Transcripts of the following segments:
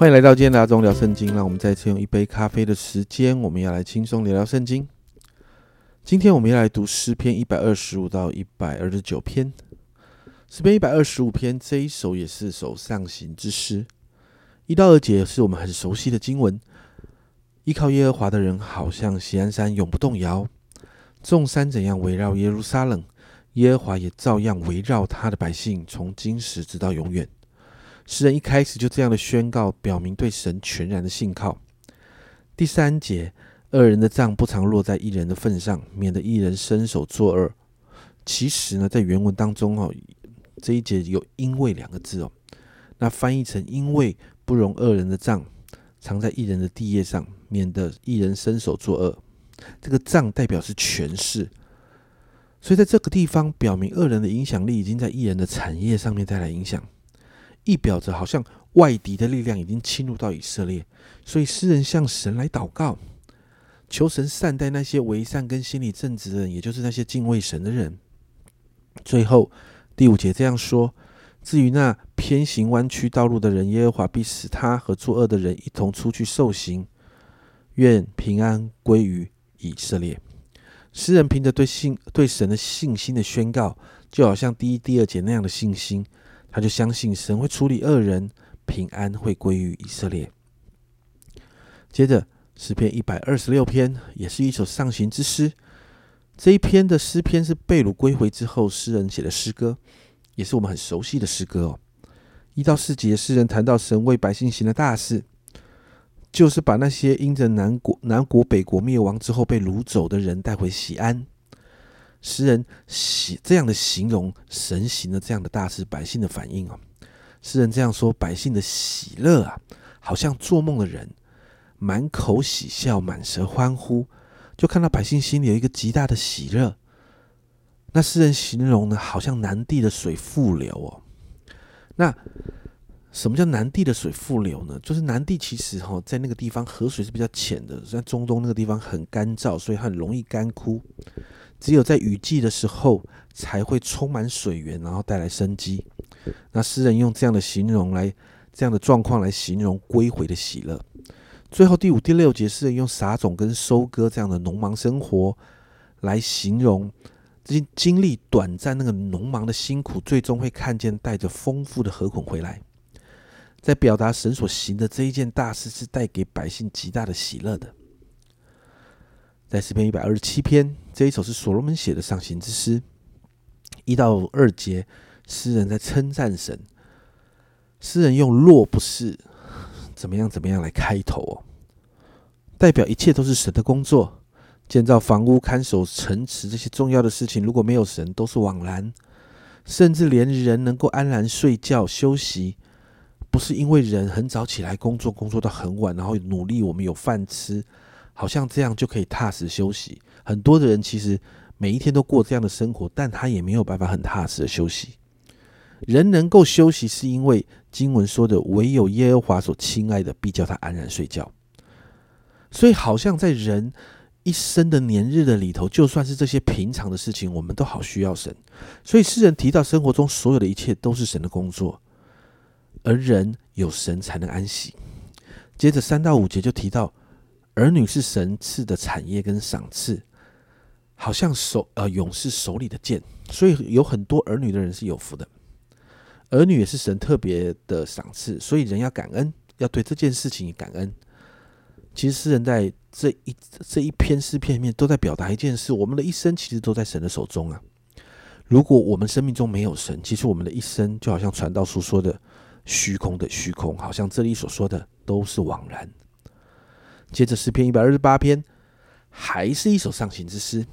欢迎来到今天的阿忠聊圣经。让我们再次用一杯咖啡的时间，我们要来轻松聊聊圣经。今天我们要来读诗篇一百二十五到一百二十九篇。诗篇一百二十五篇这一首也是首上行之诗，一到二节是我们很熟悉的经文。依靠耶和华的人，好像锡安山永不动摇。众山怎样围绕耶路撒冷，耶和华也照样围绕他的百姓，从今时直到永远。诗人一开始就这样的宣告，表明对神全然的信靠。第三节，恶人的杖不常落在一人的份上，免得一人伸手作恶。其实呢，在原文当中哦，这一节有“因为”两个字哦，那翻译成“因为不容恶人的杖藏在一人的地业上，免得一人伸手作恶”。这个杖代表是权势，所以在这个地方表明恶人的影响力已经在一人的产业上面带来影响。意表着好像外敌的力量已经侵入到以色列，所以诗人向神来祷告，求神善待那些为善跟心理正直的人，也就是那些敬畏神的人。最后第五节这样说：至于那偏行弯曲道路的人，耶和华必使他和作恶的人一同出去受刑。愿平安归于以色列。诗人凭着对信对神的信心的宣告，就好像第一、第二节那样的信心。他就相信神会处理恶人，平安会归于以色列。接着诗篇一百二十六篇也是一首上行之诗。这一篇的诗篇是被掳归回之后诗人写的诗歌，也是我们很熟悉的诗歌哦。一到四节，诗人谈到神为百姓行的大事，就是把那些因着南国南国北国灭亡之后被掳走的人带回西安。诗人喜这样的形容神行的这样的大事，百姓的反应啊。诗人这样说：百姓的喜乐啊，好像做梦的人，满口喜笑，满舌欢呼，就看到百姓心里有一个极大的喜乐。那诗人形容呢，好像南地的水复流哦。那什么叫南地的水复流呢？就是南地其实哈，在那个地方河水是比较浅的，在中东那个地方很干燥，所以很容易干枯。只有在雨季的时候才会充满水源，然后带来生机。那诗人用这样的形容来，这样的状况来形容归回的喜乐。最后第五、第六节，诗人用撒种跟收割这样的农忙生活来形容这些经历短暂那个农忙的辛苦，最终会看见带着丰富的禾捆回来。在表达神所行的这一件大事是带给百姓极大的喜乐的。在诗篇一百二十七篇，这一首是所罗门写的上行之诗，一到二节，诗人在称赞神。诗人用“若不是怎么样怎么样”来开头哦，代表一切都是神的工作。建造房屋、看守城池这些重要的事情，如果没有神，都是枉然。甚至连人能够安然睡觉休息，不是因为人很早起来工作，工作到很晚，然后努力，我们有饭吃。好像这样就可以踏实休息。很多的人其实每一天都过这样的生活，但他也没有办法很踏实的休息。人能够休息，是因为经文说的“唯有耶和华所亲爱的，必叫他安然睡觉”。所以，好像在人一生的年日的里头，就算是这些平常的事情，我们都好需要神。所以，诗人提到生活中所有的一切都是神的工作，而人有神才能安息。接着三到五节就提到。儿女是神赐的产业跟赏赐，好像手呃勇士手里的剑，所以有很多儿女的人是有福的。儿女也是神特别的赏赐，所以人要感恩，要对这件事情感恩。其实诗人在这一这一篇诗篇里面都在表达一件事：我们的一生其实都在神的手中啊。如果我们生命中没有神，其实我们的一生就好像传道书说的虚空的虚空，好像这里所说的都是枉然。接着诗篇一百二十八篇，还是一首上行之诗。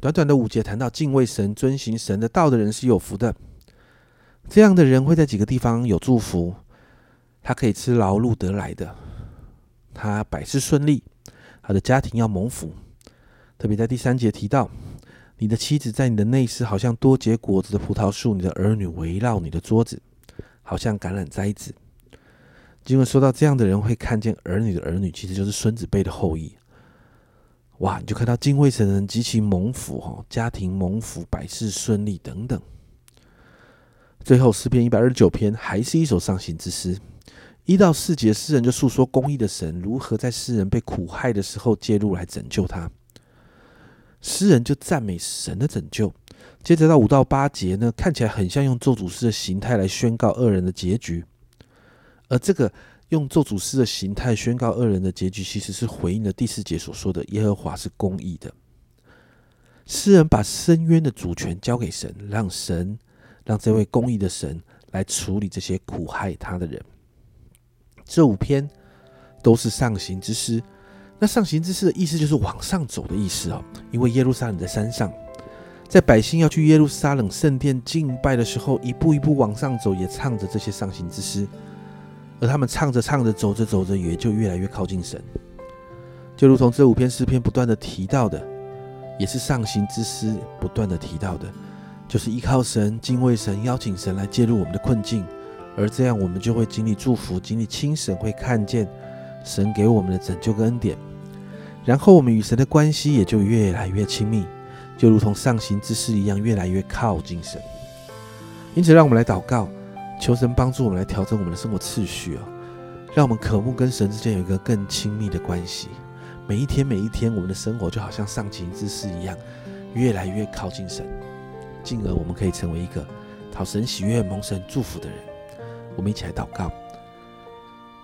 短短的五节谈到敬畏神、遵行神的道的人是有福的。这样的人会在几个地方有祝福。他可以吃劳碌得来的，他百事顺利，他的家庭要蒙福。特别在第三节提到，你的妻子在你的内室，好像多结果子的葡萄树；你的儿女围绕你的桌子，好像橄榄栽子。经文说到这样的人会看见儿女的儿女，其实就是孙子辈的后裔。哇，你就看到敬畏神人极其蒙福哈，家庭蒙福，百事顺利等等。最后诗篇一百二十九篇还是一首上行之诗，一到四节，诗人就诉说公义的神如何在诗人被苦害的时候介入来拯救他。诗人就赞美神的拯救。接着到五到八节呢，看起来很像用咒诅诗的形态来宣告恶人的结局。而这个用咒诅诗的形态宣告恶人的结局，其实是回应了第四节所说的耶和华是公义的。诗人把深渊的主权交给神，让神让这位公义的神来处理这些苦害他的人。这五篇都是上行之诗。那上行之诗的意思就是往上走的意思哦，因为耶路撒冷在山上，在百姓要去耶路撒冷圣殿敬拜的时候，一步一步往上走，也唱着这些上行之诗。而他们唱着唱着，走着走着，也就越来越靠近神。就如同这五篇诗篇不断的提到的，也是上行之诗不断的提到的，就是依靠神、敬畏神、邀请神来介入我们的困境，而这样我们就会经历祝福，经历亲神，会看见神给我们的拯救跟恩典。然后我们与神的关系也就越来越亲密，就如同上行之诗一样，越来越靠近神。因此，让我们来祷告，求神帮助我们来调整我们的生活次序哦，让我们渴慕跟神之间有一个更亲密的关系。每一天，每一天，我们的生活就好像上行之诗一样，越来越靠近神，进而我们可以成为一个讨神喜悦、蒙神祝福的人。我们一起来祷告。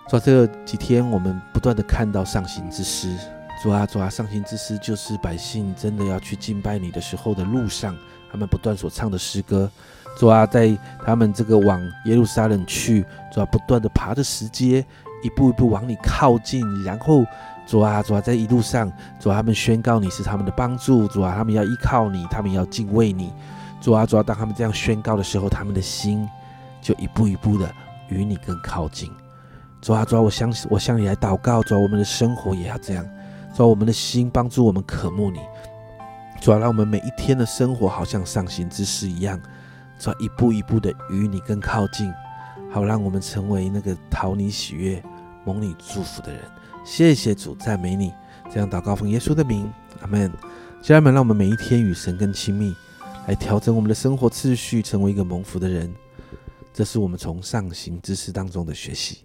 在这几天，我们不断的看到上行之诗。主啊，主啊，上行之诗就是百姓真的要去敬拜你的时候的路上，他们不断所唱的诗歌。主啊，在他们这个往耶路撒冷去，主啊，不断的爬着石阶，一步一步往你靠近。然后，主啊，主啊，在一路上，主啊，他们宣告你是他们的帮助。主啊，他们要依靠你，他们要敬畏你。主啊，主啊，当他们这样宣告的时候，他们的心就一步一步的与你更靠近。主啊，主啊，我相信，我向你来祷告。主啊，我们的生活也要这样。主啊，我们的心帮助我们渴慕你，主要让我们每一天的生活好像上行之诗一样，主一步一步的与你更靠近，好让我们成为那个讨你喜悦、蒙你祝福的人。谢谢主，赞美你。这样祷告奉耶稣的名，阿门。家人们，让我们每一天与神更亲密，来调整我们的生活次序，成为一个蒙福的人。这是我们从上行之诗当中的学习。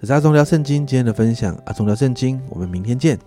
这是阿忠聊圣经今天的分享，阿忠聊圣经，我们明天见。